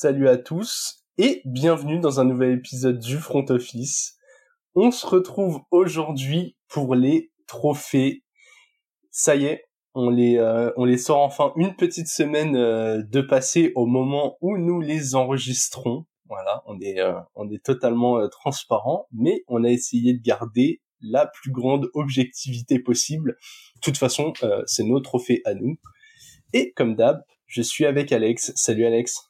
Salut à tous et bienvenue dans un nouvel épisode du Front Office. On se retrouve aujourd'hui pour les trophées. Ça y est, on les euh, on les sort enfin une petite semaine euh, de passé au moment où nous les enregistrons. Voilà, on est euh, on est totalement transparent, mais on a essayé de garder la plus grande objectivité possible. De toute façon, c'est nos trophées à nous. Et comme d'hab, je suis avec Alex. Salut Alex.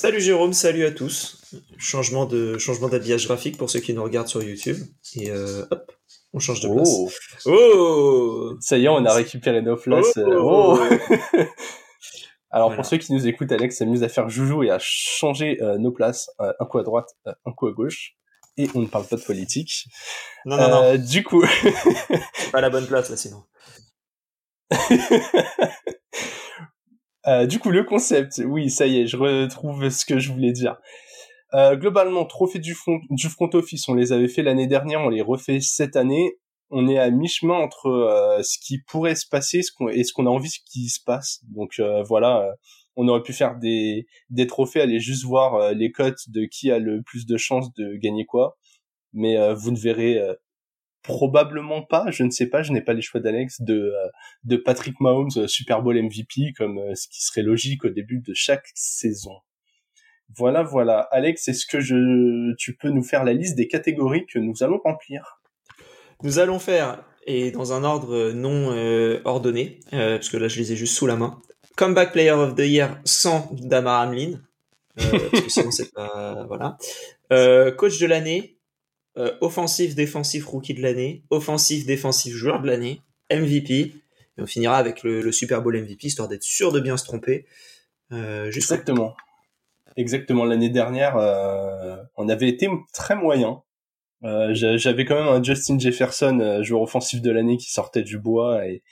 Salut Jérôme, salut à tous. Changement de changement d'habillage graphique pour ceux qui nous regardent sur YouTube. Et euh, hop, on change de place. Oh. oh Ça y est, on a récupéré nos places. Oh, oh. Alors pour ceux qui nous écoutent, Alex s'amuse à faire joujou et à changer euh, nos places, euh, un coup à droite, un coup à gauche. Et on ne parle pas de politique. Non, non, non. Du coup... pas la bonne place là sinon. Euh, du coup, le concept, oui, ça y est, je retrouve ce que je voulais dire. Euh, globalement, trophée du front, du front office, on les avait fait l'année dernière, on les refait cette année. On est à mi-chemin entre euh, ce qui pourrait se passer et ce qu'on a envie qu'il se passe. Donc voilà, on aurait pu faire des, des trophées, aller juste voir les cotes de qui a le plus de chances de gagner quoi. Mais vous ne verrez probablement pas, je ne sais pas, je n'ai pas les choix d'Alex, de, euh, de Patrick Mahomes euh, Super Bowl MVP comme euh, ce qui serait logique au début de chaque saison. Voilà, voilà. Alex, est-ce que je, tu peux nous faire la liste des catégories que nous allons remplir? Nous allons faire, et dans un ordre non ordonné, parce que là je les ai juste sous la main, Comeback Player of the Year sans Damar Hamlin, parce que sinon c'est pas... Voilà. coach de l'année, euh, offensif, défensif, rookie de l'année, offensif, défensif, joueur de l'année, MVP. Et on finira avec le, Super Bowl MVP, histoire d'être sûr de bien se tromper. Euh, Exactement. Exactement. L'année dernière, euh, on avait été très moyen. J'avais quand même un Justin Jefferson, joueur offensif de l'année, qui sortait du bois et,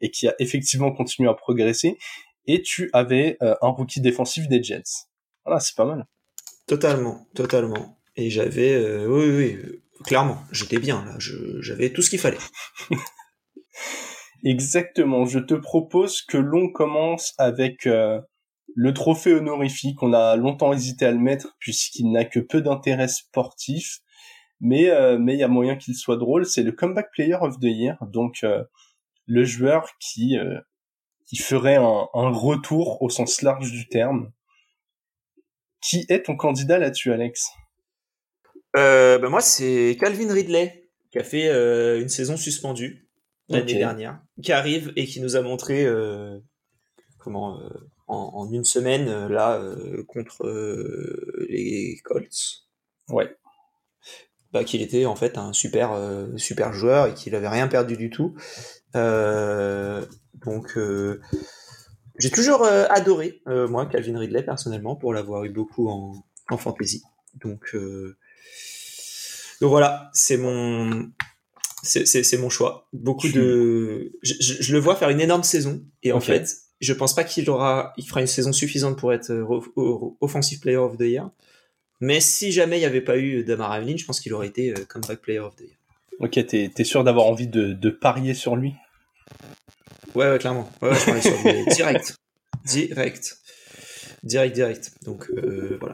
et qui a effectivement continué à progresser. Et tu avais un rookie défensif des Jets. Voilà, c'est pas mal. Totalement, totalement. Et j'avais, euh, oui, oui, clairement, j'étais bien là, j'avais tout ce qu'il fallait. Exactement. Je te propose que l'on commence avec euh, le trophée honorifique. On a longtemps hésité à le mettre puisqu'il n'a que peu d'intérêt sportif, mais euh, mais il y a moyen qu'il soit drôle. C'est le comeback player of the year, donc le joueur qui qui ferait un, un retour au sens large du terme. Qui est ton candidat là-dessus, Alex? Euh, bah, moi, c'est Calvin Ridley qui a fait euh, une saison suspendue l'année dernière, qui arrive et qui nous a montré euh, comment euh, en, en, une semaine euh, là contre les Colts. Ouais. Bah, qu'il était en fait un super super joueur et qu'il avait rien perdu du tout. donc j'ai toujours adoré moi Calvin Ridley personnellement pour l'avoir eu beaucoup en, en fantasy. Donc donc voilà, c'est mon c'est mon choix. Beaucoup de je, je, le vois faire une énorme saison et en fait, je pense pas qu'il aura il fera une saison suffisante pour être euh, offensive player of the year. Mais si jamais il n'y avait pas eu Damar Hamlin, je pense qu'il aurait été euh, comeback player of the year. Ok, t'es es sûr d'avoir envie de, de, parier sur lui? Ouais, ouais, clairement. Ouais, ouais je parie sur lui. direct. Direct. Direct, direct. Donc euh, voilà.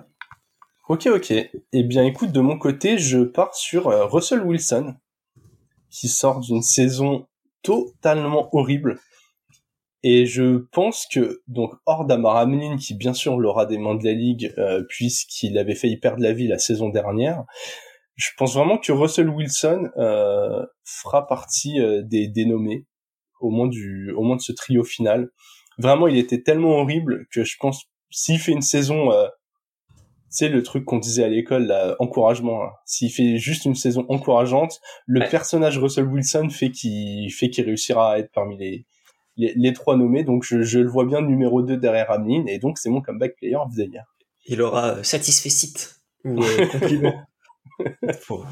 Ok, ok. Eh bien, écoute, de mon côté, je pars sur euh, Russell Wilson, qui sort d'une saison totalement horrible. Et je pense que, donc, hors d'Amar Hamlin, qui bien sûr l'aura des mains de la ligue, euh, puisqu'il avait failli perdre la vie la saison dernière, je pense vraiment que Russell Wilson euh, fera partie des dénommés, au moins du, au moins de ce trio final. Vraiment, il était tellement horrible que je pense, s'il fait une saison c'est le truc qu'on disait à l'école, encouragement. Hein. S'il fait juste une saison encourageante, le personnage Russell Wilson fait qu'il fait qu'il réussira à être parmi les les, trois nommés. Donc je, je, le vois bien numéro 2 derrière Hamlin et donc c'est mon comeback player of the year. Il aura euh, satisfait site ou euh, compliment pour,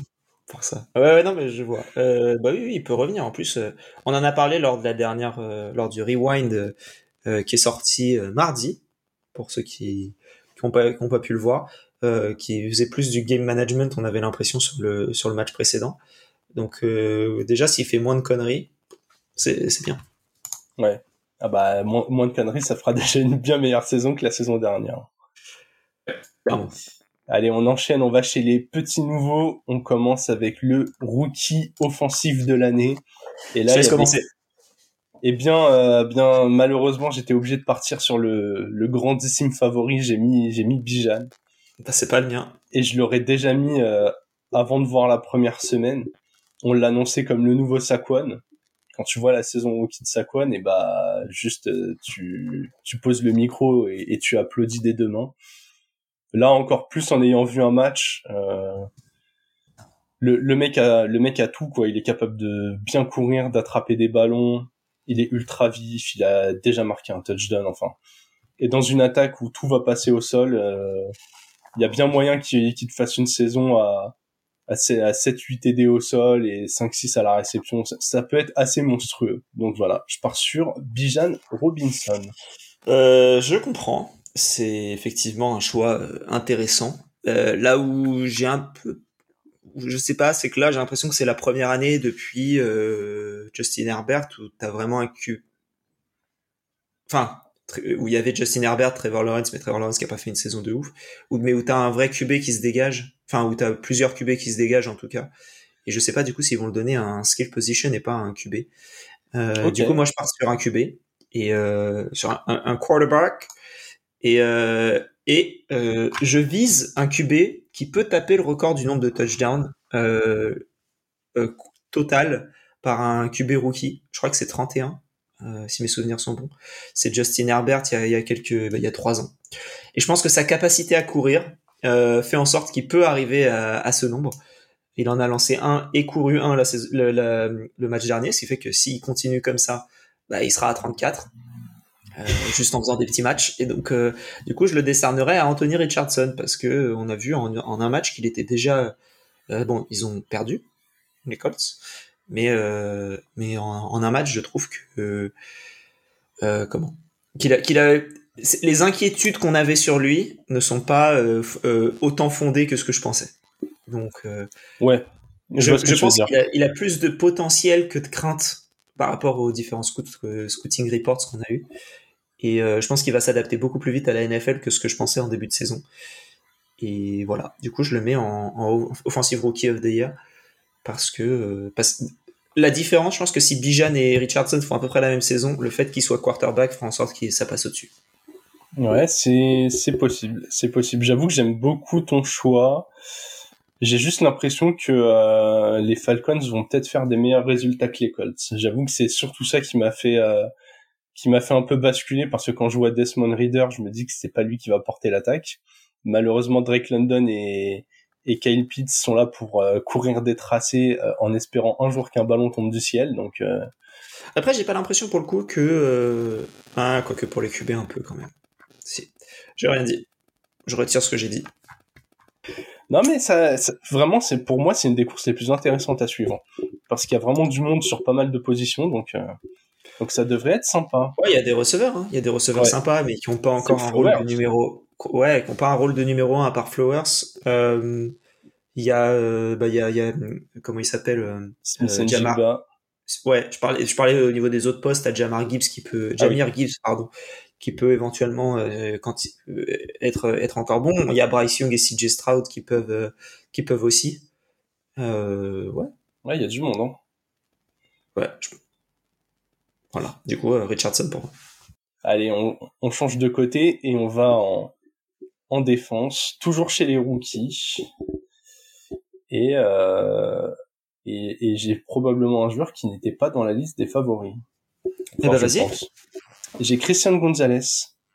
pour ça. Ouais, ouais, non mais je vois. Euh, bah oui, oui, il peut revenir. En plus, euh, on en a parlé lors de la dernière, lors du rewind qui est sorti mardi pour ceux qui qui n'ont pas, pas pu le voir, euh, qui faisait plus du game management, on avait l'impression sur le, sur le match précédent. Donc euh, déjà, s'il fait moins de conneries, c'est bien. Ouais. Ah bah moins, moins, de conneries, ça fera déjà une bien meilleure saison que la saison dernière. Allez, on enchaîne, on va chez les petits nouveaux. On commence avec le rookie offensif de l'année. Et là, il commencer. Eh bien, euh, bien malheureusement, j'étais obligé de partir sur le, le grandissime favori. J'ai mis, j'ai mis Bijan. Bah, c'est pas le mien. Et je l'aurais déjà mis euh, avant de voir la première semaine. On l'annonçait comme le nouveau Saquon. Quand tu vois la saison rookie de Saquon, et bah juste euh, tu, tu poses le micro et, et, tu applaudis des deux mains. Là encore plus en ayant vu un match, euh, le, le mec a le mec a tout quoi. Il est capable de bien courir, d'attraper des ballons. Il est ultra vif. Il a déjà marqué un touchdown. Enfin, et dans une attaque où tout va passer au sol, euh, il y a bien moyen qu'il te fasse une saison à à 7-8 TD au sol et 5-6 à la réception. Ça, peut être assez monstrueux. Donc voilà, je pars sur Bijan Robinson. Euh, je comprends. C'est effectivement un choix euh, intéressant. Euh, là où j'ai un peu je sais pas, c'est que là j'ai l'impression que c'est la première année depuis euh, Justin Herbert où t'as vraiment un Q. Enfin, où il y avait Justin Herbert, Trevor Lawrence, mais Trevor Lawrence qui a pas fait une saison de ouf, ou mais où t'as un vrai QB qui se dégage, enfin où t'as plusieurs QB qui se dégagent en tout cas. Et je sais pas du coup s'ils vont le donner à un skill position et pas à un QB. Euh, Du coup, moi je pars sur un QB et euh, sur un, un, quarterback et euh, et euh, je vise un QB qui peut taper le record du nombre de touchdowns euh, euh, total par un QB rookie. Je crois que c'est 31, euh, si mes souvenirs sont bons. C'est Justin Herbert il y a, quelques, bah, il y a trois ans. Et je pense que sa capacité à courir fait en sorte qu'il peut arriver à, ce nombre. Il en a lancé un et couru un le match dernier, ce qui fait que s'il continue comme ça, bah, il sera à 34. Euh, juste en faisant des petits matchs. Et donc, euh, du coup, je le décernerai à Anthony Richardson parce que euh, on a vu en, en un match qu'il était déjà bon. Ils ont perdu les Colts, mais mais en, en, un match, je trouve que comment? Qu'il a qu'il a les inquiétudes qu'on avait sur lui ne sont pas autant fondées que ce que je pensais. Donc, ouais. Je, je, pense qu'il a, il a plus de potentiel que de crainte par rapport aux différents scout, scouting reports qu'on a eu. Et euh, je pense qu'il va s'adapter beaucoup plus vite à la NFL que ce que je pensais en début de saison. Et voilà, du coup, je le mets en, en offensive rookie of the year parce que euh, parce, la différence, je pense que si Bijan et Richardson font à peu près la même saison, le fait qu'il soit quarterback fera en sorte que ça passe au-dessus. Ouais, c'est possible, c'est possible. J'avoue que j'aime beaucoup ton choix. J'ai juste l'impression que euh, les Falcons vont peut-être faire des meilleurs résultats que les Colts. J'avoue que c'est surtout ça qui m'a fait qui m'a fait un peu basculer parce que quand je vois Desmond Reader, je me dis que c'est pas lui qui va porter l'attaque. Malheureusement, Drake London et, et Kyle Pitts sont là pour euh, courir des tracés euh, en espérant un jour qu'un ballon tombe du ciel. Donc euh... après, j'ai pas l'impression pour le coup que euh, ah quoique pour les QB un peu quand même. Si, j'ai rien dit. Je retire ce que j'ai dit. Non mais ça, ça vraiment c'est pour moi c'est une des courses les plus intéressantes à suivre parce qu'il y a vraiment du monde sur pas mal de positions donc euh, donc ça devrait être sympa. Ouais, il y a des receveurs, hein. il y a des receveurs ouais. sympas, mais qui n'ont pas encore un rôle de numéro. Ouais, qui n'ont pas un rôle de numéro 1 à part Flowers. Euh, il y a, euh, bah, il y a, y a, comment il s'appelle euh, euh Jamar. Ouais, je parlais, je parlais au niveau des autres postes à Jamar Gibbs qui peut, Jamir ah oui. Gibbs, pardon, qui peut éventuellement quand être être encore bon. Il y a Bryce Young et CJ Stroud qui peuvent qui peuvent aussi. Ouais. Ouais, il y a du monde. Hein. Ouais. Je... Voilà. Du coup, euh, Richardson pour moi. Allez, on, on, change de côté et on va en, en défense, toujours chez les rookies. Et, euh, et, et j'ai probablement un joueur qui n'était pas dans la liste des favoris. Eh ben vas-y. J'ai Christian Gonzalez.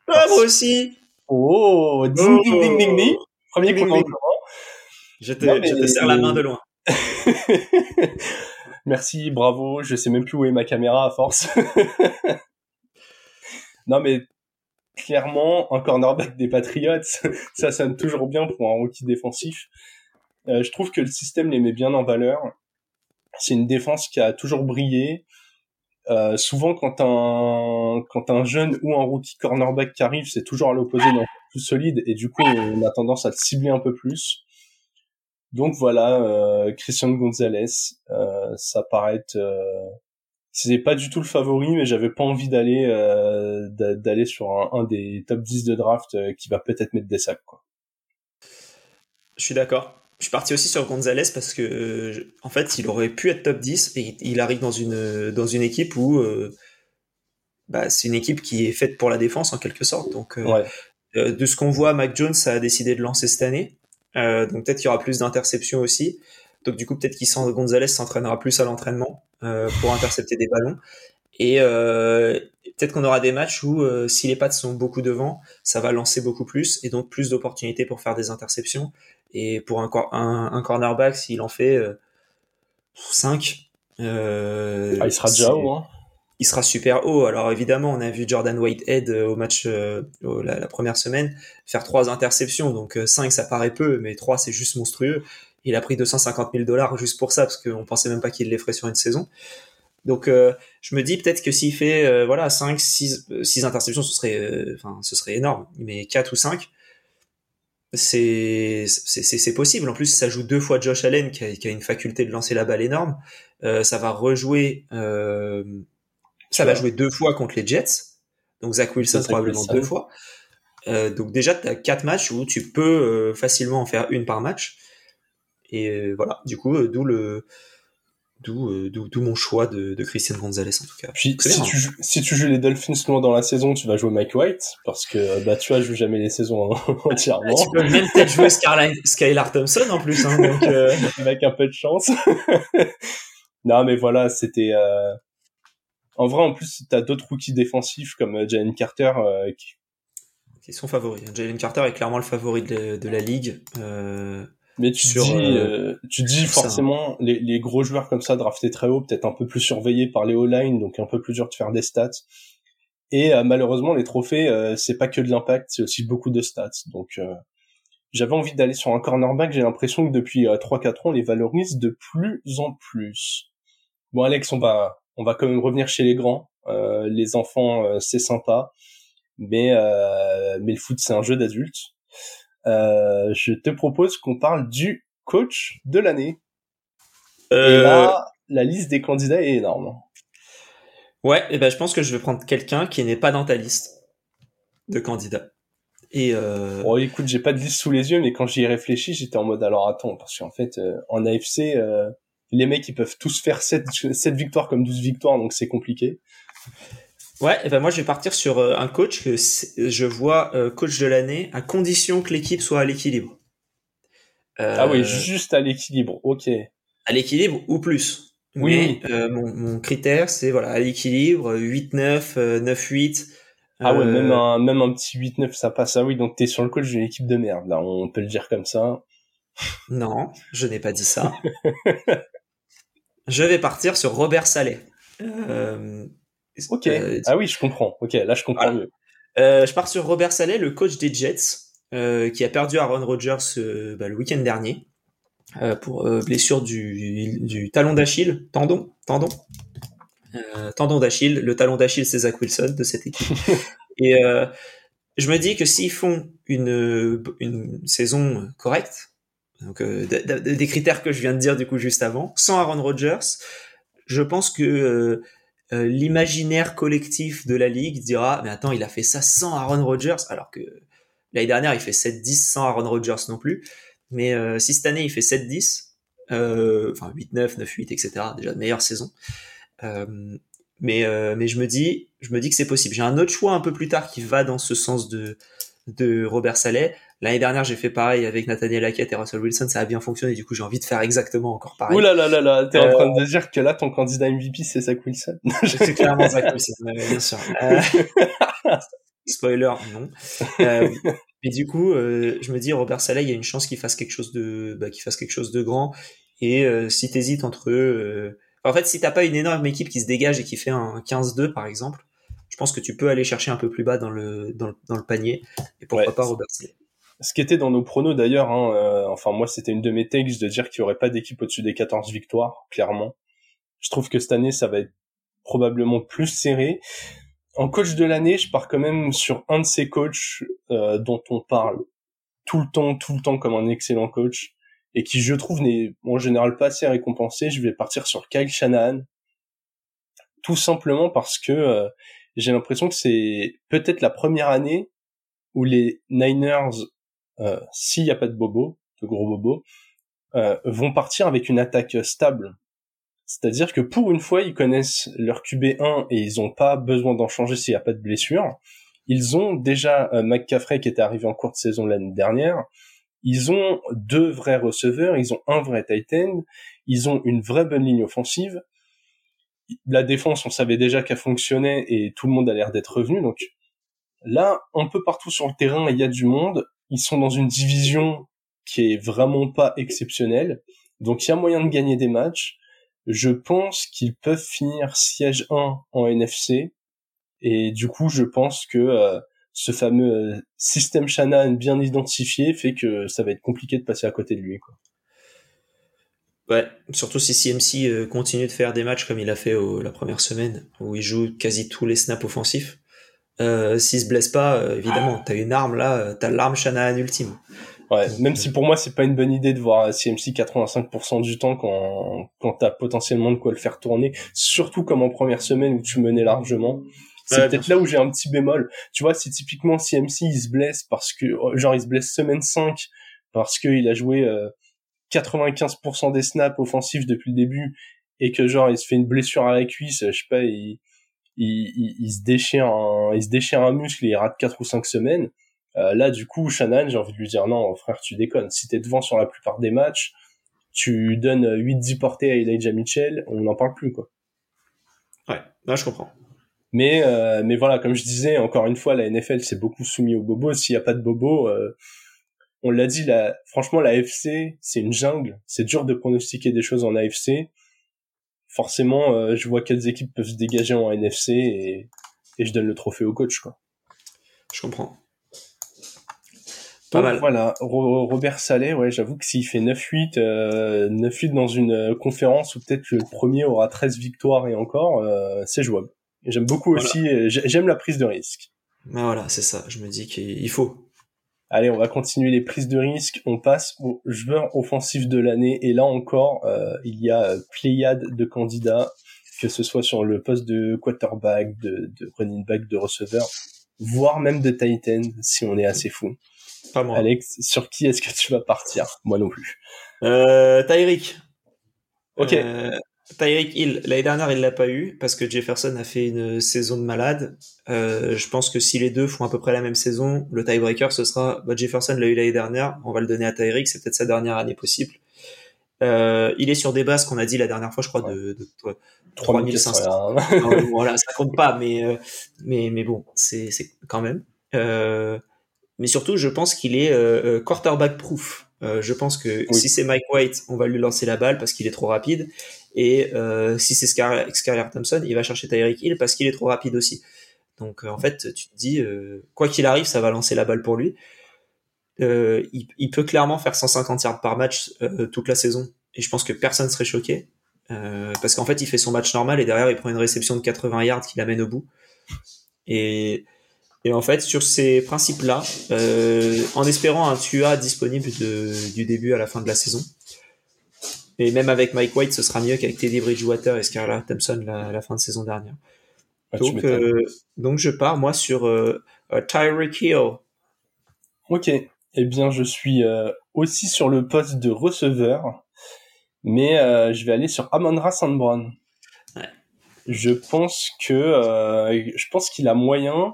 Ah, moi aussi. Oh, ding oh. ding ding ding ding. Premier ding, ding. Je te, non, je te serre la main de loin. Merci, bravo. Je sais même plus où est ma caméra à force. non, mais clairement, un cornerback des Patriots, ça sonne toujours bien pour un rookie défensif. Euh, je trouve que le système les met bien en valeur. C'est une défense qui a toujours brillé. Euh, souvent, quand un quand un jeune ou un rookie cornerback qui arrive, c'est toujours à l'opposé d'un plus solide et du coup, on a tendance à le cibler un peu plus. Donc voilà, euh, Christian Gonzalez, euh, ça paraît être, euh, c'est pas du tout le favori, mais j'avais pas envie d'aller euh, d'aller sur un, un, des top 10 de draft euh, qui va peut-être mettre des sacs quoi. Je suis d'accord. Je suis parti aussi sur Gonzalez parce que, en fait, il aurait pu être top 10 et il arrive dans une, dans une équipe où bah, c'est une équipe qui est faite pour la défense en quelque sorte. Donc, de ce qu'on voit, Mac Jones a décidé de lancer cette année. Donc peut-être qu'il y aura plus d'interceptions aussi. Donc du coup, peut-être qu'il Gonzalez s'entraînera plus à l'entraînement pour intercepter des ballons. Et euh, peut-être qu'on aura des matchs où, euh, si les pattes sont beaucoup devant, ça va lancer beaucoup plus et donc plus d'opportunités pour faire des interceptions. Et pour un, un, un cornerback, s'il en fait euh, 5, euh, ah, il sera déjà haut. Hein. Il sera super haut. Alors évidemment, on a vu Jordan Whitehead euh, au match la, la, première semaine faire trois interceptions. Donc 5, ça paraît peu, mais 3, c'est juste monstrueux. Il a pris 250 000 dollars juste pour ça, parce qu'on pensait même pas qu'il les ferait sur une saison. Donc euh, je me dis peut-être que s'il fait euh, voilà 5 6 6 interceptions ce serait euh, ce serait énorme. Mais 4 ou 5 c'est c'est possible. En plus ça joue deux fois Josh Allen qui a, qui a une faculté de lancer la balle énorme. ça va rejouer ça va jouer deux fois contre les Jets. Donc Zach Wilson probablement deux fois. donc déjà tu as quatre matchs où tu peux facilement en faire une par match. Et voilà, du coup d'où le euh, d'où mon choix de, de, Christian Gonzalez en tout cas. Puis si, tu, joues, si tu joues les Dolphins loin dans la saison, tu vas jouer Mike White parce que bah tu vois, je joue jamais les saisons entièrement. tu peux même peut-être jouer Skylar Thompson en plus, hein, donc euh... avec un peu de chance. non mais voilà, c'était. Euh... En vrai, en plus, t'as d'autres rookies défensifs comme euh, Jalen Carter qui... qui sont favoris. Jalen Carter est clairement le favori de, de la ligue. Euh mais tu dis, euh, euh, tu dis forcément les, les, gros joueurs comme ça draftés très haut, peut-être un peu plus surveillés par les O-line, donc un peu plus dur de faire des stats. Et euh, malheureusement, les trophées, c'est pas que de l'impact, c'est aussi beaucoup de stats. Donc j'avais envie d'aller sur un cornerback. J'ai l'impression que depuis 3-4 ans, on les valorise de plus en plus. Bon, Alex, on va on va quand même revenir chez les grands. les enfants, c'est sympa, mais mais le foot, c'est un jeu d'adulte. Euh, je te propose qu'on parle du coach de l'année. Euh... Et là, la liste des candidats est énorme. Ouais, et ben je pense que je vais prendre quelqu'un qui n'est pas dans ta liste de candidats. Et euh... Bon, écoute, j'ai pas de liste sous les yeux, mais quand j'y ai réfléchi, j'étais en mode alors attends, parce qu'en fait, euh, en AFC, euh, les mecs ils peuvent tous faire 7, 7 victoires comme 12 victoires, donc c'est compliqué. Ouais, et ben moi je vais partir sur euh, un coach que je vois euh, coach de l'année à condition que l'équipe soit à l'équilibre. Euh, ah oui, juste à l'équilibre, ok. À l'équilibre ou plus. Oui. Mais, mon, mon, critère c'est voilà à l'équilibre 8-9, 9-8. Ah ouais, même un même un petit 8-9 ça passe. Ah oui, donc t'es sur le coach d'une équipe de merde là, on peut le dire comme ça. Non, je n'ai pas dit ça. je vais partir sur Robert Saleh. Euh, Ok. Euh, ah oui, je comprends. Ok, là je comprends mieux. Euh, je pars sur Robert Saleh, le coach des Jets, euh, qui a perdu Aaron Rodgers euh, bah, le week-end dernier euh, pour blessure du, du talon d'Achille, tendon, tendon, tendon d'Achille. Le talon d'Achille, c'est Zach Wilson de cette équipe. Et je me dis que s'ils font une, une saison correcte, donc des critères que je viens de dire du coup juste avant, sans Aaron Rodgers, je pense que euh, l'imaginaire collectif de la ligue dira mais attends il a fait ça sans Aaron Rodgers alors que l'année dernière il fait 7-10 sans Aaron Rodgers non plus. Mais euh, si cette année il fait 7-10 euh, enfin 8-9 9-8 etc déjà de meilleure saison. Mais mais je me dis je me dis que c'est possible. J'ai un autre choix un peu plus tard qui va dans ce sens de de Robert Saleh L'année dernière, j'ai fait pareil avec Nathaniel Hackett et Russell Wilson, ça a bien fonctionné. Du coup, j'ai envie de faire exactement encore pareil. Ouh là là là là, t'es en train de euh, dire que là, ton candidat MVP, c'est Zach Wilson. c'est clairement Zach Wilson, bien sûr. Euh, spoiler, non. Euh, mais du coup, je me dis, Robert Saleh, il y a une chance qu'il fasse quelque chose de, bah, qu'il fasse quelque chose de grand. Et si t'hésites entre eux, en fait, si t'as pas une énorme équipe qui se dégage et qui fait un 15-2 par exemple, je pense que tu peux aller chercher un peu plus bas dans le dans le, dans le panier. Et pourquoi pas Robert Saleh ce qui était dans nos pronos d'ailleurs, hein, euh, enfin moi c'était une de mes takes de dire qu'il y aurait pas d'équipe au-dessus des 14 victoires, clairement. Je trouve que cette année ça va être probablement plus serré. En coach de l'année, je pars quand même sur un de ces coachs euh, dont on parle tout le temps, tout le temps comme un excellent coach et qui je trouve n'est en général pas assez récompensé. Je vais partir sur Kyle Shanahan, tout simplement parce que euh, j'ai l'impression que c'est peut-être la première année où les Niners s'il n'y a pas de bobo, de gros bobos, euh, vont partir avec une attaque stable. C'est-à-dire que pour une fois, ils connaissent leur QB1 et ils n'ont pas besoin d'en changer s'il n'y a pas de blessure. Ils ont déjà euh, McCaffrey qui était arrivé en cours de saison l'année dernière. Ils ont deux vrais receveurs, ils ont un vrai tight end, ils ont une vraie bonne ligne offensive. La défense, on savait déjà qu'elle fonctionnait et tout le monde a l'air d'être revenu. Donc là, un peu partout sur le terrain, il y a du monde. Ils sont dans une division qui est vraiment pas exceptionnelle. Donc il y a moyen de gagner des matchs. Je pense qu'ils peuvent finir siège 1 en NFC. Et du coup, je pense que euh, ce fameux euh, système Shannon bien identifié fait que ça va être compliqué de passer à côté de lui. Quoi. Ouais, surtout si CMC euh, continue de faire des matchs comme il a fait la première semaine, où il joue quasi tous les snaps offensifs. Euh, S'il se blesse pas, évidemment, t'as une arme là, t'as l'arme Shanahan ultime. Ouais, même si pour moi c'est pas une bonne idée de voir CMC 85% du temps quand quand t'as potentiellement de quoi le faire tourner, surtout comme en première semaine où tu menais largement. C'est peut-être là où j'ai un petit bémol. Tu vois, si typiquement CMC il se blesse parce que genre il se blesse semaine 5 parce qu'il a joué 95% euh, des snaps offensifs depuis le début et que genre il se fait une blessure à la cuisse, je sais pas, il il, il, se déchire un il se déchire un muscle et il rate 4 ou 5 semaines. Euh, là du coup Shannon, j'ai envie de lui dire non frère, tu déconnes. Si t'es devant sur la plupart des matchs, tu donnes 8-10 portées à Elijah Mitchell, on n'en parle plus quoi. Ouais, là je comprends. Mais euh, mais voilà, comme je disais, encore une fois, la NFL c'est beaucoup soumis aux bobos. S'il y a pas de bobos, euh, on l'a dit, la, franchement, la FC c'est une jungle. C'est dur de pronostiquer des choses en AFC. Forcément, euh, je vois quelles équipes peuvent se dégager en NFC et, et je donne le trophée au coach, quoi. Je comprends. Pas mal. Voilà, Robert Saleh, ouais, j'avoue que s'il fait 9-8, euh, 9-8 dans une conférence où peut-être le premier aura 13 victoires et encore, c'est jouable. J'aime beaucoup aussi, euh, j'aime la prise de risque. Mais voilà, c'est ça. Je me dis qu'il faut. Allez, on va continuer les prises de risque. On passe au joueur offensif de l'année. Et là encore, euh, il y a euh, pléiade de candidats, que ce soit sur le poste de quarterback, de, de running back, de receveur, voire même de Titan, si on est assez fou. Pas moi. Alex, sur qui est-ce que tu vas partir? Moi non plus. Euh, Tyreek. Ok. Euh, Tyreek Hill, l'année dernière, il l'a pas eu parce que Jefferson a fait une saison de malade. Euh, je pense que si les deux font à peu près la même saison, le tiebreaker, ce sera bah, Jefferson l'a eu l'année dernière, on va le donner à Tyreek, c'est peut-être sa dernière année possible. Euh, il est sur des bases qu'on a dit la dernière fois, je crois, de, de, 3500. voilà, ça compte pas, mais euh, mais mais bon, c'est quand même. Euh, mais surtout, je pense qu'il est quarterback proof. je pense que si c'est Mike White, on va lui lancer la balle parce qu'il est trop rapide. Et euh, si c'est Skyler Thompson, il va chercher Tyreek Hill parce qu'il est trop rapide aussi. Donc euh, en fait, tu te dis, euh, quoi qu'il arrive, ça va lancer la balle pour lui. Euh, il, peut clairement faire 150 yards par match toute la saison. Et je pense que personne serait choqué. parce qu'en fait, il fait son match normal et derrière, il prend une réception de 80 yards qui l'amène au bout. Et, et en fait, sur ces principes-là, en espérant un TUA disponible du début à la fin de la saison, et même avec Mike White, ce sera mieux qu'avec Teddy Bridgewater et Scarlett Thompson la, la fin de saison dernière. Ah, donc, euh, donc je pars moi sur euh, euh, Tyreek Hill. Ok. Eh bien, je suis euh, aussi sur le poste de receveur, mais je vais aller sur Amon-Ra St. Brown. Ouais. Je pense que je pense qu'il a moyen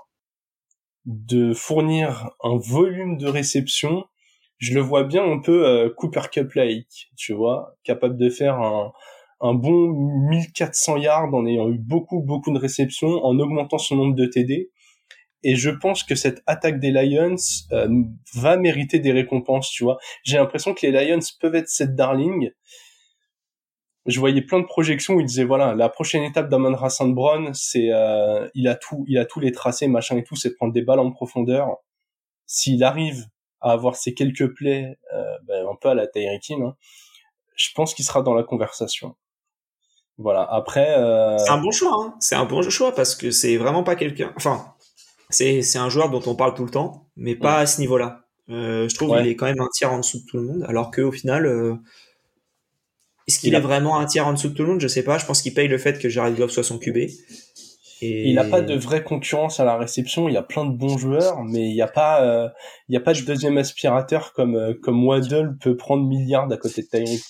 de fournir un volume de réception je le vois bien un peu euh, Cooper Cup like, tu vois, capable de faire un, un bon 1400 yards en ayant eu beaucoup beaucoup de réceptions, en augmentant son nombre de TD. Et je pense que cette attaque des Lions euh, va mériter des récompenses, tu vois. J'ai l'impression que les Lions peuvent être cette darling. Je voyais plein de projections où ils disaient voilà la prochaine étape d'Amon Rassan Brown c'est euh, il a tout il a tous les tracés machin et tout c'est prendre des balles en profondeur. S'il arrive à avoir ces quelques plays euh, ben, un peu à la Tyreek hein, je pense qu'il sera dans la conversation. Voilà. Après, euh... c'est un bon choix. Hein. C'est un bon choix parce que c'est vraiment pas quelqu'un. Enfin, c'est c'est un joueur dont on parle tout le temps, mais pas mm. à ce niveau-là. Euh, je trouve qu'il est quand même un tiers en dessous de tout le monde, alors que au final, est-ce qu'il est vraiment un tiers en dessous de tout le monde? Je sais pas. Je pense qu'il paye le fait que Jared Goff soit son QB. Et... Il n'a pas de vraie concurrence à la réception. Il y a plein de bons joueurs, mais il n'y a pas, euh, il y a pas de deuxième aspirateur comme euh, comme Waddle peut prendre milliards à côté de Tyreek.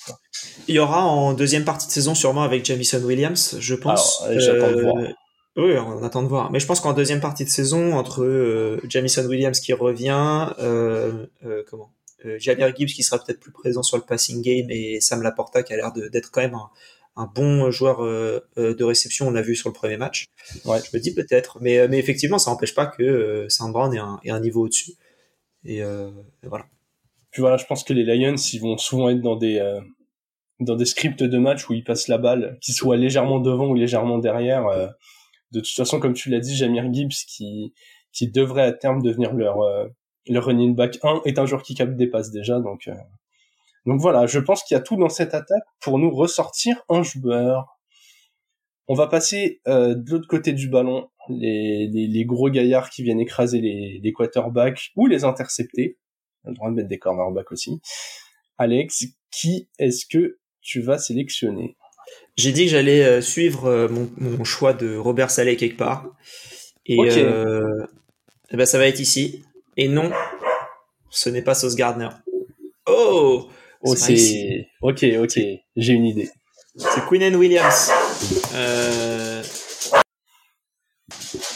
Il y aura en deuxième partie de saison sûrement avec Jamison Williams, je pense. Alors, j'attends de voir. Oui, on attend de voir. Mais je pense qu'en deuxième partie de saison, entre Jamison Williams qui revient, comment? Euh, Javier Gibbs qui sera peut-être plus présent sur le passing game et Sam Laporta qui a l'air d'être quand même un, bon joueur euh, euh, de réception, on l'a vu sur le premier match. Ouais. Je me dis peut-être, mais, mais effectivement, ça n'empêche pas que Sam Brown ait un, un niveau au-dessus. Et, voilà. Puis voilà, je pense que les Lions, ils vont souvent être dans des dans des scripts de match où ils passent la balle, qu'ils soient légèrement devant ou légèrement derrière. de toute façon, comme tu l'as dit, Jamir Gibbs qui qui devrait à terme devenir leur le running back 1 est un joueur qui capte des passes déjà, donc euh, donc voilà, je pense qu'il y a tout dans cette attaque pour nous ressortir un joueur. On va passer euh, de l'autre côté du ballon, les, les, gros gaillards qui viennent écraser les, les quarterbacks ou les intercepter. On a le droit de mettre des cornerbacks aussi. Alex, qui est-ce que tu vas sélectionner? J'ai dit que j'allais euh, suivre mon, mon, choix de Robert Saleh quelque part. Et, et ben ça va être ici. Et non, ce n'est pas Sauce Gardner. Oh Oh, c'est... Ok, ok, j'ai une idée. C'est Queen Williams. Euh...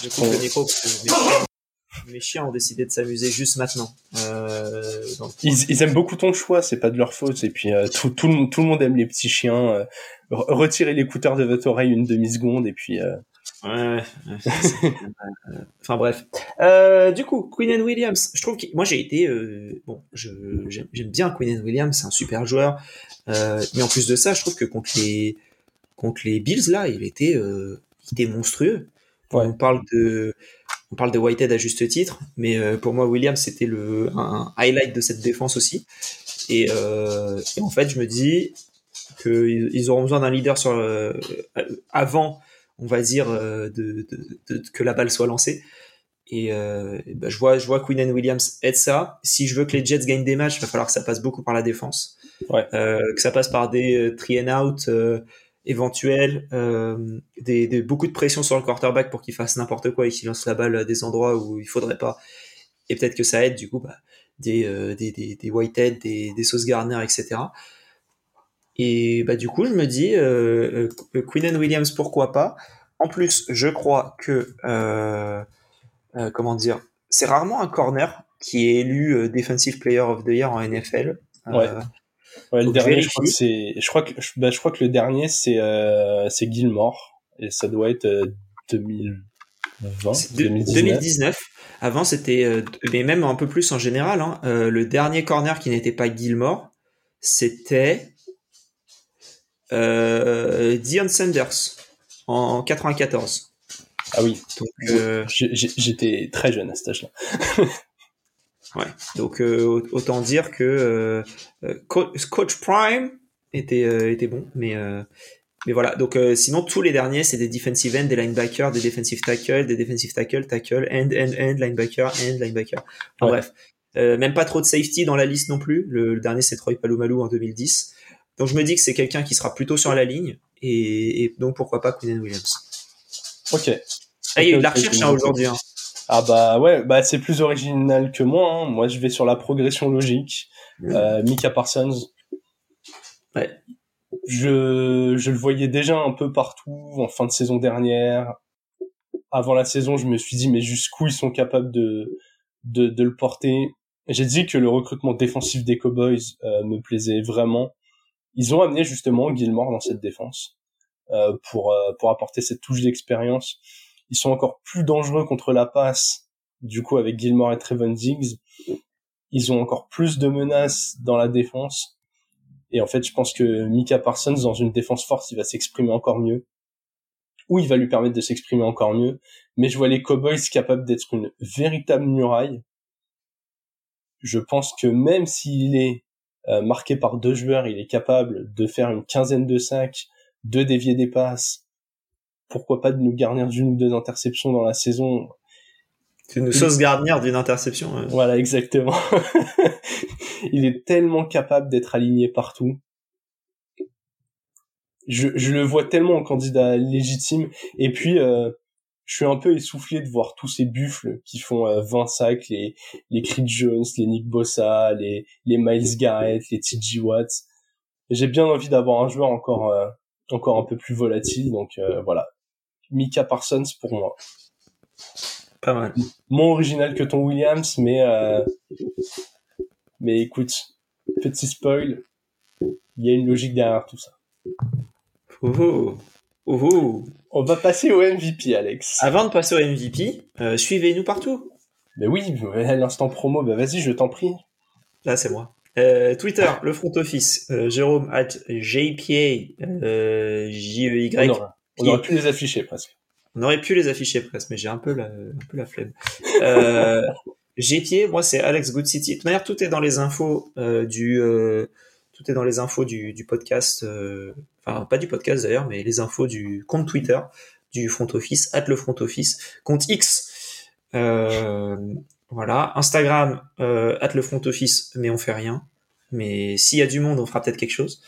Je coupe le micro parce que mes chiens, ont décidé de s'amuser juste maintenant. Euh, ils, aiment beaucoup ton choix, c'est pas de leur faute. Et puis euh, tout, tout, le, tout, le monde aime les petits chiens. Euh, retirez l'écouteur de votre oreille une demi-seconde et puis Ouais, enfin bref. Euh, du coup, Queen and Williams, je trouve que moi j'ai été euh, bon, j'aime bien Queen and Williams, c'est un super joueur. Euh, mais en plus de ça, je trouve que contre les contre les Bills là, il était euh, il était monstrueux. On parle de on parle de Whitehead à juste titre, mais euh, pour moi Williams c'était le un highlight de cette défense aussi. Et, euh, et en fait, je me dis que ils auront besoin d'un leader sur avant on va dire, euh, de, que la balle soit lancée. Et, euh, bah, je vois, je vois Queen and Williams être ça. Si je veux que les Jets gagnent des matchs, il va falloir que ça passe beaucoup par la défense, euh, que ça passe par des three and out éventuels, des, beaucoup de pression sur le quarterback pour qu'il fasse n'importe quoi et qu'il lance la balle à des endroits où il faudrait pas. Et peut-être que ça aide du coup bah, des, des, des, des Whitehead, des, des Sauce Garner, etc. Et bah, du coup, je me dis, euh, euh Queen and Williams, pourquoi pas? En plus, je crois que, euh, euh, comment dire, c'est rarement un corner qui est élu euh, Defensive Player of the Year en NFL. Ouais. ouais le dernier, je crois que c'est, je crois que, bah, je crois que le dernier c'est c'est Gilmore et ça doit être 2020, 2019. 2019. Avant, c'était, mais même un peu plus en général. Hein, le dernier corner qui n'était pas Gilmore, c'était euh, Dion Sanders en 94. Ah oui, euh, j'étais très jeune à cet âge-là. ouais, donc euh, autant dire que euh, Coach Prime était était bon, mais mais voilà. Donc sinon tous les derniers c'est des defensive end, des linebackers, des defensive tackle, des defensive tackle, tackle, end, end, end, linebacker, end, linebacker. Enfin, Bref, même pas trop de safety dans la liste non plus. Le, le dernier c'est Troy Palomalu en 2010. Donc je me dis que c'est quelqu'un qui sera plutôt sur la ligne et, donc pourquoi pas Quinn Williams. Ok. Ah, il y a eu de la recherche hein, aujourd'hui. Hein. Ah bah ouais, bah c'est plus original que moi. Hein. Moi je vais sur la progression logique. Euh, Mika Parsons. Ouais. Je, je le voyais déjà un peu partout en fin de saison dernière. Avant la saison, je me suis dit mais jusqu'où ils sont capables de de, de le porter? J'ai dit que le recrutement défensif des Cowboys euh, me plaisait vraiment. Ils ont amené justement Gilmore dans cette défense euh, pour euh, pour apporter cette touche d'expérience. Ils sont encore plus dangereux contre la passe, du coup avec Gilmore et Trevon Diggs. Ils ont encore plus de menaces dans la défense. Et en fait, je pense que Mika Parsons, dans une défense forte, il va s'exprimer encore mieux. Ou il va lui permettre de s'exprimer encore mieux. Mais je vois les Cowboys capables d'être une véritable muraille. Je pense que même s'il est marqué par deux joueurs, il est capable de faire une quinzaine de sacs, de dévier des passes. Pourquoi pas de nous garnir d'une ou deux interceptions dans la saison C'est une sauce garnir d'une interception. Voilà, exactement. il est tellement capable d'être aligné partout. Je, je, le vois tellement en candidat légitime. Et puis, euh, je suis un peu essoufflé de voir tous ces buffles qui font 20 sacs, les les Creed Jones, les Nick Bossa, les les Miles Garrett, les TJ Watts. J'ai bien envie d'avoir un joueur encore encore un peu plus volatile, donc voilà. Mika Parsons pour moi. Pas mal. Moins original que ton Williams, mais mais écoute, petit spoil, il y a une logique derrière tout ça. Oh, oh, On va passer au MVP, Alex. Avant de passer au MVP, euh, suivez-nous partout. Mais oui, l'instant promo, bah vas-y, je t'en prie. Là, c'est moi. Euh, Twitter, le front office, euh, Jérôme at JPA, J E Y. On, aurait pu les afficher presque. On aurait pu les afficher presque, mais j'ai un peu la, un peu la flemme. JPA, moi c'est Alex Good City. De toute manière, tout est dans les infos du tout est dans les infos du, podcast, euh, enfin pas du podcast d'ailleurs, mais les infos du compte Twitter du front office, at le front office, compte X. Euh, voilà, Instagram, euh, at le front office, mais on fait rien. Mais s'il y a du monde, on fera peut-être quelque chose.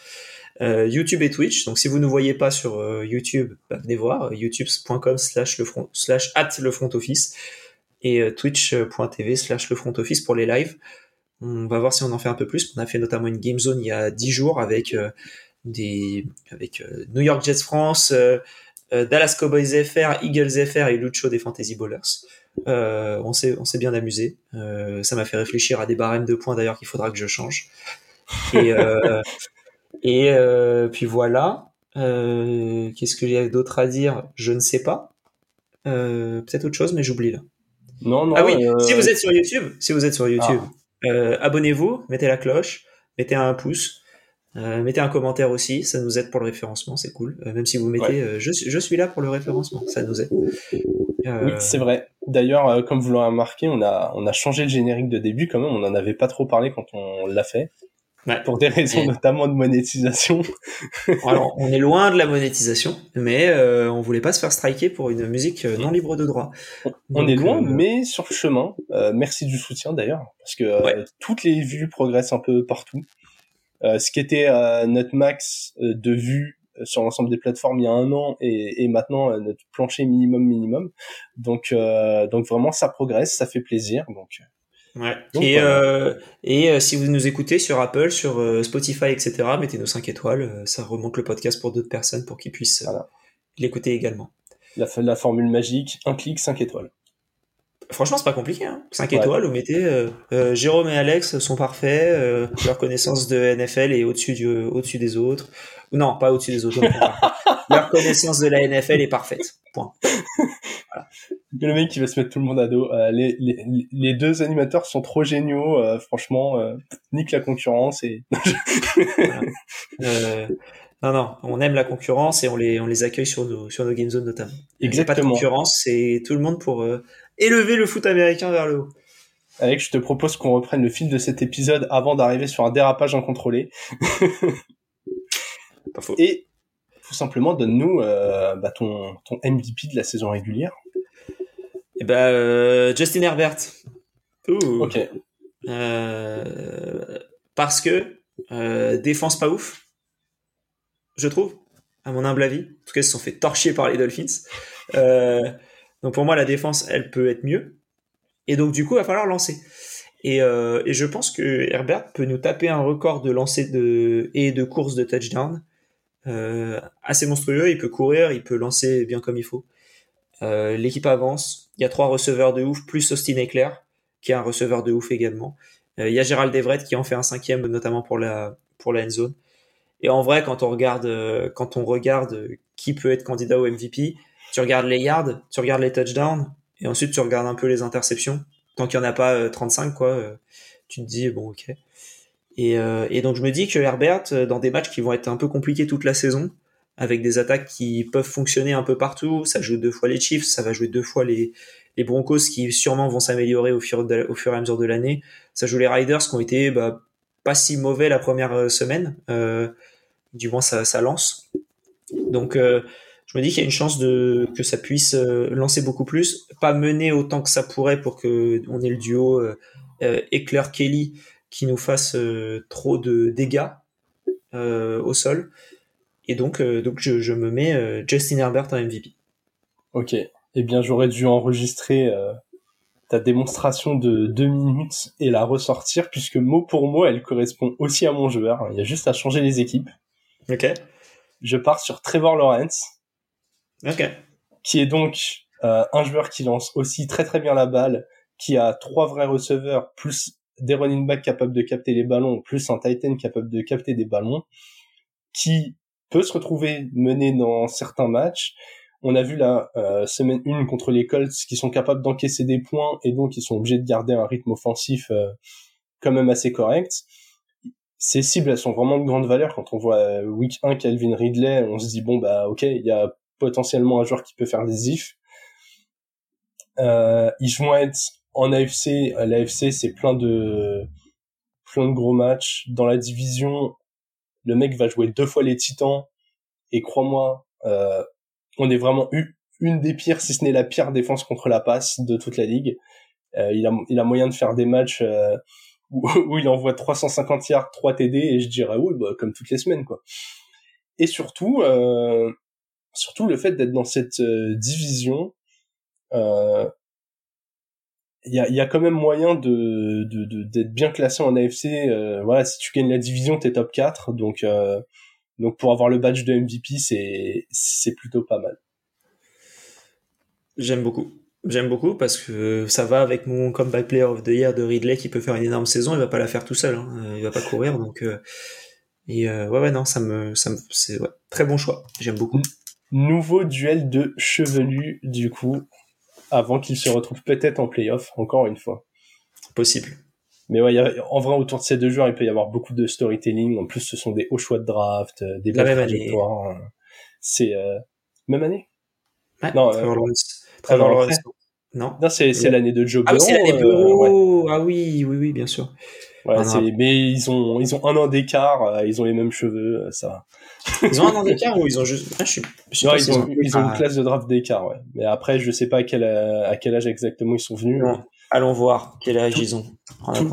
YouTube et Twitch. Donc si vous ne voyez pas sur YouTube, bah, venez voir youtube.com slash le front slash at le front office et twitch.tv slash le front office pour les lives. On va voir si on en fait un peu plus. On a fait notamment une game zone il y a 10 jours avec euh, des avec euh, New York Jets France, euh, Dallas Cowboys FR, Eagles FR et Lucho des Fantasy Bowlers. on s'est on s'est bien amusé. ça m'a fait réfléchir à des barèmes de points d'ailleurs qu'il faudra que je change. Et et puis voilà. Qu'est-ce que j'ai d'autre à dire? Je ne sais pas. Peut-être autre chose, mais j'oublie là. Non, non. Ah oui, si vous êtes sur YouTube, si vous êtes sur YouTube, ah. Euh, abonnez-vous, mettez la cloche, mettez un pouce, euh, mettez un commentaire aussi, ça nous aide pour le référencement, c'est cool. Euh, même si vous mettez je, je, suis là pour le référencement, ça nous aide. Oui, c'est vrai. D'ailleurs, comme vous l'aurez remarqué, on a, on a changé le générique de début quand même, on n'en avait pas trop parlé quand on l'a fait. Ouais. Pour des raisons notamment de monétisation. Alors, on est loin de la monétisation, mais euh, on voulait pas se faire striker pour une musique non libre de droit. On est loin, mais sur le chemin. Euh, merci du soutien d'ailleurs, parce que euh, toutes les vues progressent un peu partout. Euh, ce qui était notre max de vues sur l'ensemble des plateformes il y a un an et, et maintenant notre plancher minimum minimum. Donc, donc vraiment ça progresse, ça fait plaisir. Donc Ouais. et euh, et euh, si vous nous écoutez sur Apple, sur euh, Spotify, etc., mettez nos 5 étoiles. ça remonte le podcast pour d'autres personnes pour qu'ils puissent l'écouter également. La, la formule magique, un clic, 5 étoiles. Franchement, c'est pas compliqué. Hein. 5 étoiles, vous mettez Jérôme et Alex sont parfaits, leur connaissance de NFL est au-dessus du, au-dessus des autres. Non, pas au-dessus des autres. leur connaissance de la NFL est parfaite. Point. Voilà le mec qui va se mettre tout le monde à dos. Euh, les, les, les, deux animateurs sont trop géniaux, euh, franchement, euh, nique la concurrence et. euh, non, non, on aime la concurrence et on les, on les accueille sur nos, sur nos game zones notamment. Exactement. Pas de concurrence, c'est tout le monde pour élever le foot américain vers le haut. Alex, je te propose qu'on reprenne le fil de cet épisode avant d'arriver sur un dérapage incontrôlé. Pas faux. Et tout simplement, donne-nous bah, ton, ton MVP de la saison régulière. Eh ben, euh, Justin Herbert. Ok. Euh, parce que euh, défense pas ouf, je trouve, à mon humble avis. En tout cas, ils se sont fait torcher par les Dolphins. donc pour moi, la défense, elle peut être mieux. Et donc du coup, il va falloir lancer. Et, et, je pense que Herbert peut nous taper un record de lancer de et de course de touchdown assez monstrueux. Il peut courir, il peut lancer bien comme il faut. Euh, l'équipe avance. Il y a trois receveurs de ouf, plus Austin Eclair, qui est un receveur de ouf également. Euh, il y a Gérald Everett qui en fait un cinquième, notamment pour la, pour la end zone. Et en vrai, quand on regarde, euh, quand on regarde qui peut être candidat au MVP, tu regardes les yards, tu regardes les touchdowns, et ensuite tu regardes un peu les interceptions. Tant qu'il n'y en a pas 35, quoi, tu te dis, bon, ok. Et, et, donc je me dis que Herbert, dans des matchs qui vont être un peu compliqués toute la saison, avec des attaques qui peuvent fonctionner un peu partout. Ça joue deux fois les Chiefs, ça va jouer deux fois les, Broncos qui sûrement vont s'améliorer au fur, et à mesure de l'année. Ça joue les Riders qui ont été bah, pas si mauvais la première euh, semaine. Euh, du moins, ça, lance. Donc, euh, je me dis qu'il y a une chance que ça puisse euh, lancer beaucoup plus, pas mener autant que ça pourrait pour que on ait le duo euh, Eckler Kelly qui nous fasse trop de dégâts au sol. Et donc, euh, donc je, je, me mets euh, Justin Herbert en MVP. Ok. Eh bien, j'aurais dû enregistrer euh, ta démonstration de deux minutes et la ressortir, puisque mot pour mot, elle correspond aussi à mon joueur. Il y a juste à changer les équipes. Ok. Je pars sur Trevor Lawrence. Ok. Qui est donc euh, un joueur qui lance aussi très très bien la balle, qui a trois vrais receveurs, plus des running backs capables de capter les ballons, plus un Titan capable de capter des ballons, qui peut se retrouver mené dans certains matchs. On a vu la euh, semaine 1 contre les Colts qui sont capables d'encaisser des points et donc ils sont obligés de garder un rythme offensif euh, quand même assez correct. Ces cibles, elles sont vraiment de grande valeur. Quand on voit euh, week 1 Calvin Ridley, on se dit bon bah ok, il y a potentiellement un joueur qui peut faire des ifs. Ils vont être en AFC. L'AFC c'est plein de plein de gros matchs. Dans la division, le mec va jouer deux fois les Titans et crois-moi, euh, on est vraiment une des pires, si ce n'est la pire défense contre la passe de toute la ligue. Euh, il, a, moyen de faire des matchs euh, où, il envoie 350 yards, 3 TD et je dirais oui, bah, comme toutes les semaines quoi. Et surtout, surtout le fait d'être dans cette division, il y a, y a quand même moyen de d'être de, d'être bien classé en AFC. Euh, voilà, si tu gagnes la division, t'es top 4. Donc euh, donc pour avoir le badge de MVP, c'est c'est plutôt pas mal. J'aime beaucoup. J'aime beaucoup parce que ça va avec mon comeback player of the year de Ridley qui peut faire une énorme saison. Il va pas la faire tout seul. Hein. Il va pas courir. Donc euh, et euh, ouais ouais non ça me ça me c'est ouais, très bon choix. J'aime beaucoup. Nouveau duel de chevelus du coup avant qu'il se retrouve peut-être en playoff, encore une fois. Possible. Mais ouais, a, en vrai, autour de ces deux joueurs, il peut y avoir beaucoup de storytelling. En plus, ce sont des hauts choix de draft, euh, des La même année. C'est euh... même année? Ouais, non, Trevor euh, Lawrence. Trevor Trevor Lawrence. Non. Non, c'est l'année de Joe Ah oui, Burrow. c'est l'année euh, ouais. Burrow. Ah oui, oui, oui, bien sûr. Ouais, Ah, mais ils ont ils ont un an d'écart, euh, ils ont les mêmes cheveux, euh, ça. va. Ils ont un an d'écart ou ils ont juste. Ah, je suis. Je Non, ils ont ils ont Ah, une classe de draft d'écart, ouais. Mais après, je sais pas à quel à quel âge exactement ils sont venus. Allons voir quel âge Tout- ils ont.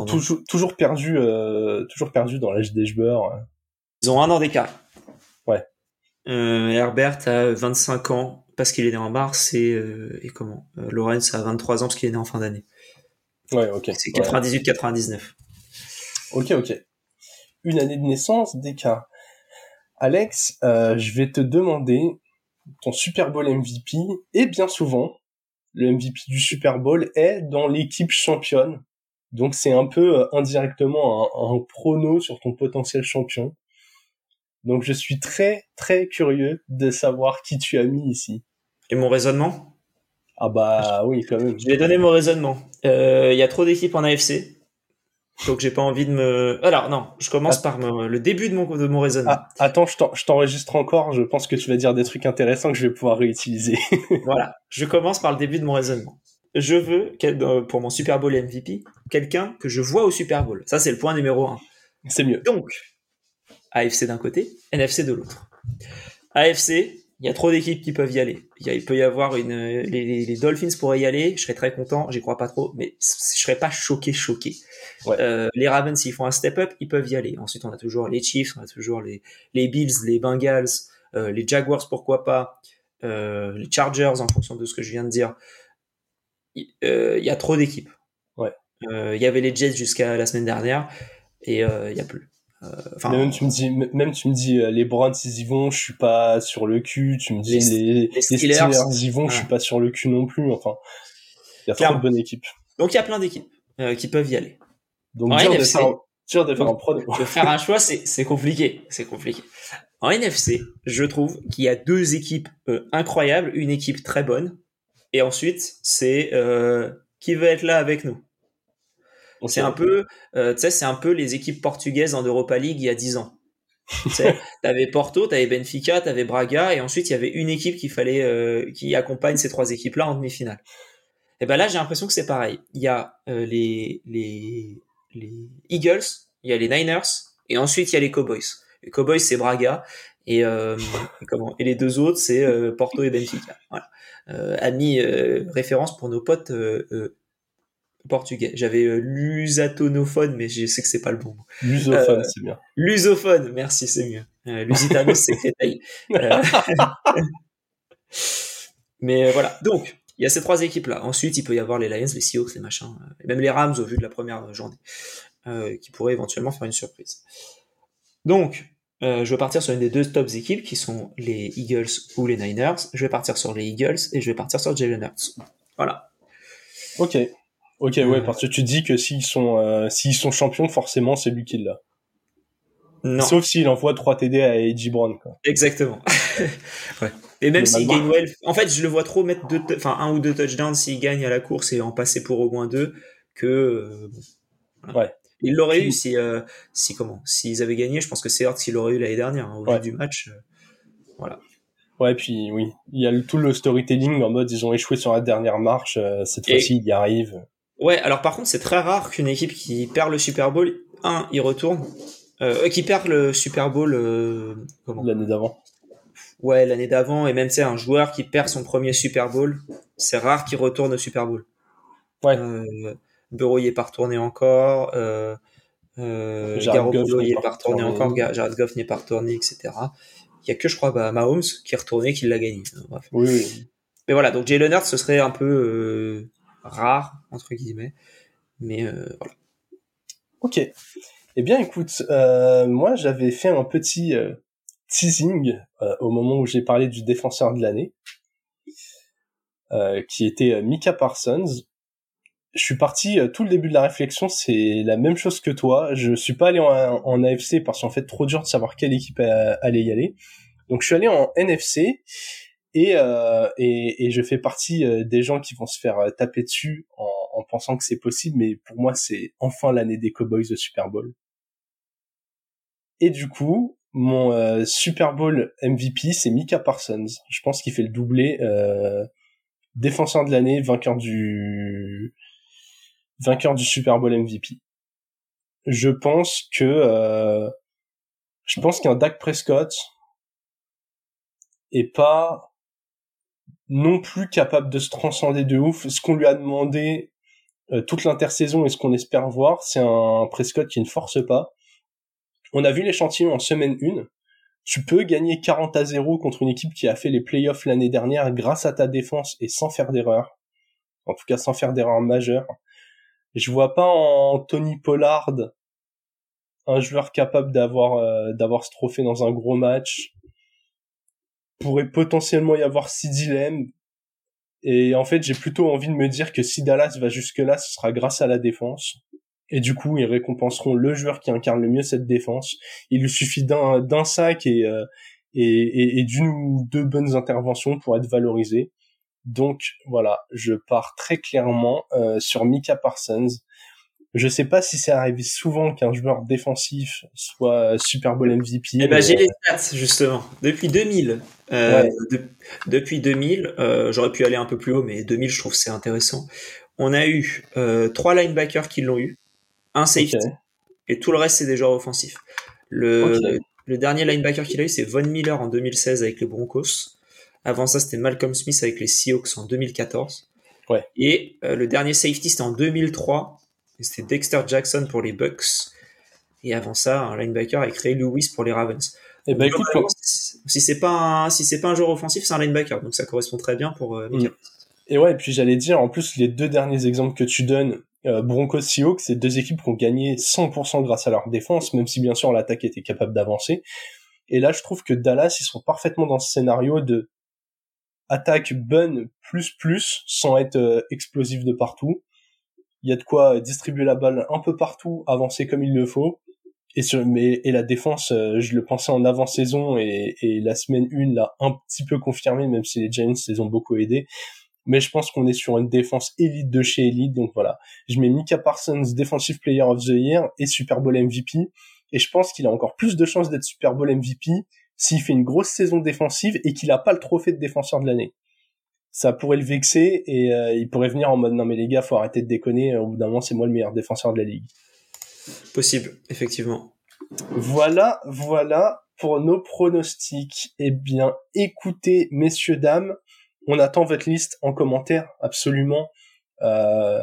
Toujours toujours perdu euh, toujours perdu dans l'âge des joueurs. Ils ont un an d'écart. Ouais. Euh, Herbert a 25 ans parce qu'il est né en mars et, euh, et comment? Lawrence a 23 ans parce qu'il est né en fin d'année. Ouais, ok. C'est Ouais. 98-99. Ok, ok. Une année de naissance d'écart. Alex, euh, je vais te demander ton Super Bowl MVP et bien souvent le MVP du Super Bowl est dans l'équipe championne. Donc c'est un peu euh, indirectement un, un prono sur ton potentiel champion. Donc je suis très très curieux de savoir qui tu as mis ici. Et mon raisonnement? Ah bah oui quand même. Je vais donner mon raisonnement. Euh, Il y a trop d'équipes en AFC. Donc j'ai pas envie de me. Alors non, je commence Ah. par me- le début de mon, de mon raisonnement. Ah, attends, je t'en- je t'enregistre encore. Je pense que tu vas dire des trucs intéressants que je vais pouvoir réutiliser. Voilà, je commence par le début de mon raisonnement. Je veux, euh, pour mon Super Bowl MVP, quelqu'un que je vois au Super Bowl. Ça, c'est le point numéro un. c'est mieux. Donc, AFC d'un côté, NFC de l'autre. AFC, il y a trop d'équipes qui peuvent y aller. Il, peut y avoir une, les, les- les Dolphins pourraient y aller. Je serais très content. J'y crois pas trop, mais je serais pas choqué, choqué. Ouais. Euh, les Ravens, s'ils font un step up, ils peuvent y aller. Ensuite, on a toujours les Chiefs, on a toujours les, les Bills, les Bengals, euh, les Jaguars, pourquoi pas, euh, les Chargers, en fonction de ce que je viens de dire. Il euh, y a trop d'équipes. Ouais. Euh, Il y avait les Jets jusqu'à la semaine dernière et euh, il y a plus. Euh, Enfin, même tu me dis, même tu me dis, euh, les Browns ils y vont, je suis pas sur le cul. Tu me dis Les- les, les Steelers, y vont, je suis pas sur le cul non plus. Enfin, il y a Clairement. de bonnes équipes. Donc il y a plein d'équipes euh, qui peuvent y aller. Donc dur, de NFC. faire, dur de faire un prono. De faire un choix, c'est c'est compliqué. C'est compliqué. En NFC, je trouve qu'il y a deux équipes euh, incroyables, une équipe très bonne, et ensuite c'est euh, qui veut être là avec nous. C'est un peu, euh, tu sais, c'est un peu les équipes portugaises en Europa League il y a 10 ans. T'avais Porto, t'avais Benfica, t'avais Braga, et ensuite il y avait une équipe qui fallait, euh, qui accompagne ces trois équipes-là en demi-finale. Et ben là, j'ai l'impression que c'est pareil. Il y a euh, les, les, les Eagles, il y a les Niners, et ensuite il y a les Cowboys. Les Cowboys, c'est Braga, et, euh, et comment Et les deux autres, c'est Porto et Benfica. Voilà. Euh, ami euh, référence pour nos potes euh, euh, portugais. J'avais euh, l'usatonophone, mais je sais que c'est pas le bon mot. Lusophone, Euh, c'est bien. Lusophone, merci, c'est mieux. Euh, Lusitanos, c'est créteil. Euh, mais voilà. Donc, Il y a ces trois équipes-là. Ensuite, il peut y avoir les Lions, les Seahawks, les machins, et même les Rams au vu de la première journée, qui pourraient éventuellement faire une surprise. Donc, je vais partir sur une des deux tops équipes qui sont les Eagles ou les Niners. Je vais partir sur les Eagles et je vais partir sur Jalen Hurts. Voilà. Ok. Ok, ouais, parce que tu dis que s'ils sont, s'ils sont champions, forcément, c'est lui qui l'a. Non. Sauf s'il envoie 3 TD à Edgy Brown. Quoi. Exactement. ouais. Et même s'il gagne well, en fait, je le vois trop mettre deux, enfin un ou deux touchdowns s'il gagne à la course et en passer pour au moins deux que. Euh, Ouais. Il l'aurait eu si, euh, si comment, s'ils avaient gagné. Je pense que c'est Hurts qu'il l'aurait eu l'année dernière hein, au ouais. du match. Euh, voilà. Ouais, puis oui, il y a tout le storytelling en mode ils ont échoué sur la dernière marche. Euh, cette fois-ci, ils y arrivent. Ouais, alors par contre, c'est très rare qu'une équipe qui perd le Super Bowl, un, il retourne, euh, qui perd le Super Bowl euh, l'année d'avant. Ouais, l'année d'avant et même c'est un joueur qui perd son premier Super Bowl, c'est rare qu'il retourne au Super Bowl. Ouais. Euh, Bureau y est pas retourné encore. Euh, euh, Garoppolo y est pas retourné encore. Jared Goff n'est pas retourné, etc. Il y a que je crois bah, Mahomes qui est retourné, qui l'a gagné. Bref. Oui, oui. Mais voilà, donc Jalen Hurts ce serait un peu euh, rare entre guillemets, mais euh, voilà. Ok. Eh bien, écoute, euh, moi, j'avais fait un petit euh, teasing au moment où j'ai parlé du défenseur de l'année, euh, qui était Mika Parsons. Je suis parti tout le début de la réflexion, c'est la même chose que toi. Je suis pas allé en, en AFC parce qu'en fait, trop dur de savoir quelle équipe allait y aller. Donc, je suis allé en NFC et, euh, et, et, je fais partie des gens qui vont se faire taper dessus en, en pensant que c'est possible, mais pour moi c'est enfin l'année des Cowboys au Super Bowl. Et du coup, mon euh, Super Bowl MVP, c'est Mika Parsons. Je pense qu'il fait le doublé euh, défenseur de l'année, vainqueur du vainqueur du Super Bowl MVP. Je pense que euh, je pense qu'un Dak Prescott est pas non plus capable de se transcender de ouf. Ce qu'on lui a demandé euh, toute l'intersaison et ce qu'on espère voir, c'est un Prescott qui ne force pas on a vu l'échantillon en semaine 1. Tu peux gagner 40 à 0 contre une équipe qui a fait les playoffs l'année dernière grâce à ta défense et sans faire d'erreur. En tout cas, sans faire d'erreur majeure. Je vois pas en Tony Pollard un joueur capable d'avoir euh, d'avoir ce trophée dans un gros match. Pourrait potentiellement y avoir six dilemmes. Et en fait, j'ai plutôt envie de me dire que si Dallas va jusque là, ce sera grâce à la défense. Et du coup, ils récompenseront le joueur qui incarne le mieux cette défense. Il lui suffit d'un d'un sac et, euh, et, et d'une ou deux bonnes interventions pour être valorisé. Donc voilà, je pars très clairement euh, sur Mika Parsons. Je sais pas si c'est arrivé souvent qu'un joueur défensif soit Super Bowl MVP. Eh ben, j'ai les stats justement. Depuis 2000, euh, ouais. de, depuis 2000, euh, j'aurais pu aller un peu plus haut, mais 2000, je trouve c'est intéressant. On a eu euh, trois linebackers qui l'ont eu un safety. Et tout le reste, c'est des joueurs offensifs. Le, le dernier linebacker qu'il a eu, c'est Von Miller en 2016 avec les Broncos. Avant ça, c'était Malcolm Smith avec les Seahawks en 2014. Ouais. Et euh, le dernier safety, c'était en 2003. C'était Dexter Jackson pour les Bucks. Et avant ça, un linebacker avec Ray Lewis pour les Ravens. Et eh ben, écoute, si c'est pas un, si c'est pas un joueur offensif, c'est un linebacker. Donc ça correspond très bien pour euh, mm. Et ouais, et puis j'allais dire, en plus, les deux derniers exemples que tu donnes, euh, Broncos Seahawks, c'est deux équipes qui ont gagné 100% grâce à leur défense, même si bien sûr l'attaque était capable d'avancer. Et là, je trouve que Dallas, ils sont parfaitement dans ce scénario de attaque bonne plus plus sans être euh, explosif de partout. Il y a de quoi distribuer la balle un peu partout, avancer comme il le faut. Et sur, mais et la défense, euh, je le pensais en avant-saison et, et la semaine 1 l'a un petit peu confirmé, même si les Giants les ont beaucoup aidés mais je pense qu'on est sur une défense élite de chez élite, donc voilà. Je mets Mika Parsons Defensive Player of the Year et Super Bowl MVP, et je pense qu'il a encore plus de chances d'être Super Bowl MVP s'il fait une grosse saison défensive et qu'il a pas le trophée de défenseur de l'année. Ça pourrait le vexer et euh, il pourrait venir en mode non mais les gars faut arrêter de déconner, au bout d'un moment c'est moi le meilleur défenseur de la ligue. Possible, effectivement. Voilà, voilà pour nos pronostics. Eh bien, écoutez, messieurs, dames, on attend votre liste en commentaire, absolument. Euh,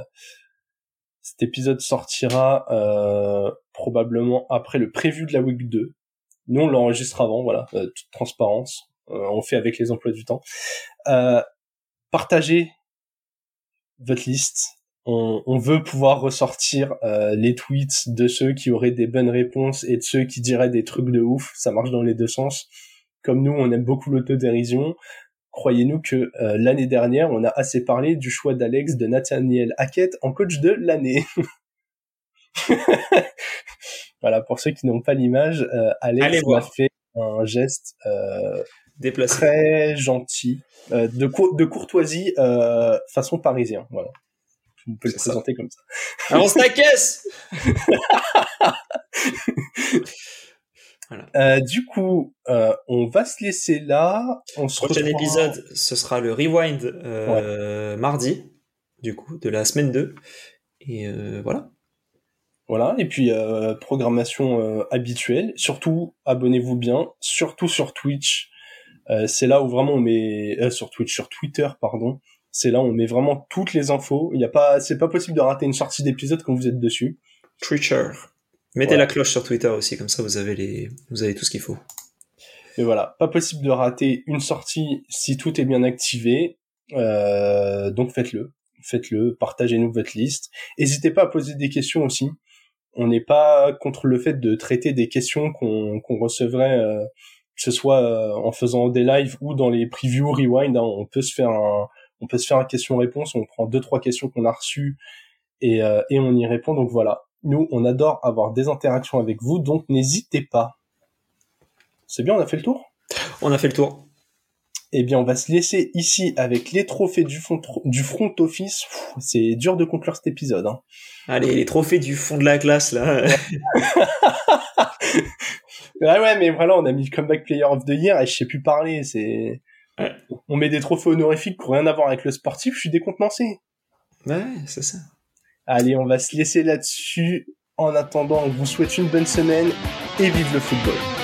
cet épisode sortira euh, probablement après le prévu de la week 2. Nous, on l'enregistre avant, voilà, euh, toute transparence. on fait avec les emplois du temps. Partagez votre liste. On, on veut pouvoir ressortir euh, les tweets de ceux qui auraient des bonnes réponses et de ceux qui diraient des trucs de ouf. Ça marche dans les deux sens. Comme nous, on aime beaucoup l'autodérision. Croyez-nous que euh, l'année dernière, on a assez parlé du choix d'Alex de Nathaniel Hackett en coach de l'année. voilà, pour ceux qui n'ont pas l'image, euh, Alex m'a fait un geste euh, Déplacé. très gentil, euh, de, cour- de courtoisie euh, façon parisien. Voilà. On peut le ça. présenter comme ça. Avance ta caisse Euh, du coup, on va se laisser là. On se Prochain retrouvera- épisode, ce sera le rewind mardi, du coup, de la semaine 2. Et voilà. Voilà, et puis programmation habituelle. Surtout, abonnez-vous bien, surtout sur Twitch. Euh, c'est là où vraiment on met euh, sur Twitch, sur Twitter, pardon. C'est là où on met vraiment toutes les infos. Il y a pas, c'est pas possible de rater une sortie d'épisode quand vous êtes dessus. Twitcher. Mettez Voilà. la cloche sur Twitter aussi, comme ça vous avez les, vous avez tout ce qu'il faut. Mais voilà, pas possible de rater une sortie si tout est bien activé. Euh, donc faites-le, faites-le, partagez-nous votre liste. N'hésitez pas à poser des questions aussi. On n'est pas contre le fait de traiter des questions qu'on qu'on recevrait, euh, que ce soit euh, en faisant des lives ou dans les previews rewind. hein. on peut se faire un, on peut se faire un question-réponse. On prend deux trois questions qu'on a reçues et, euh, et on y répond. Donc voilà, nous on adore avoir des interactions avec vous, donc n'hésitez pas. C'est bien, on a fait le tour? On a fait le tour. Eh bien, on va se laisser ici avec les trophées du front, du front office. C'est dur de conclure cet épisode. Hein. Allez, les trophées du fond de la classe, là. Ouais, ouais, mais voilà, on a mis le comeback player of the year et je sais plus parler. C'est, Ouais. on met des trophées honorifiques qui n'ont rien à voir avec le sportif. Je suis décontenancé. ouais, c'est ça. Allez, on va se laisser là-dessus. En attendant, on vous souhaite une bonne semaine et vive le football.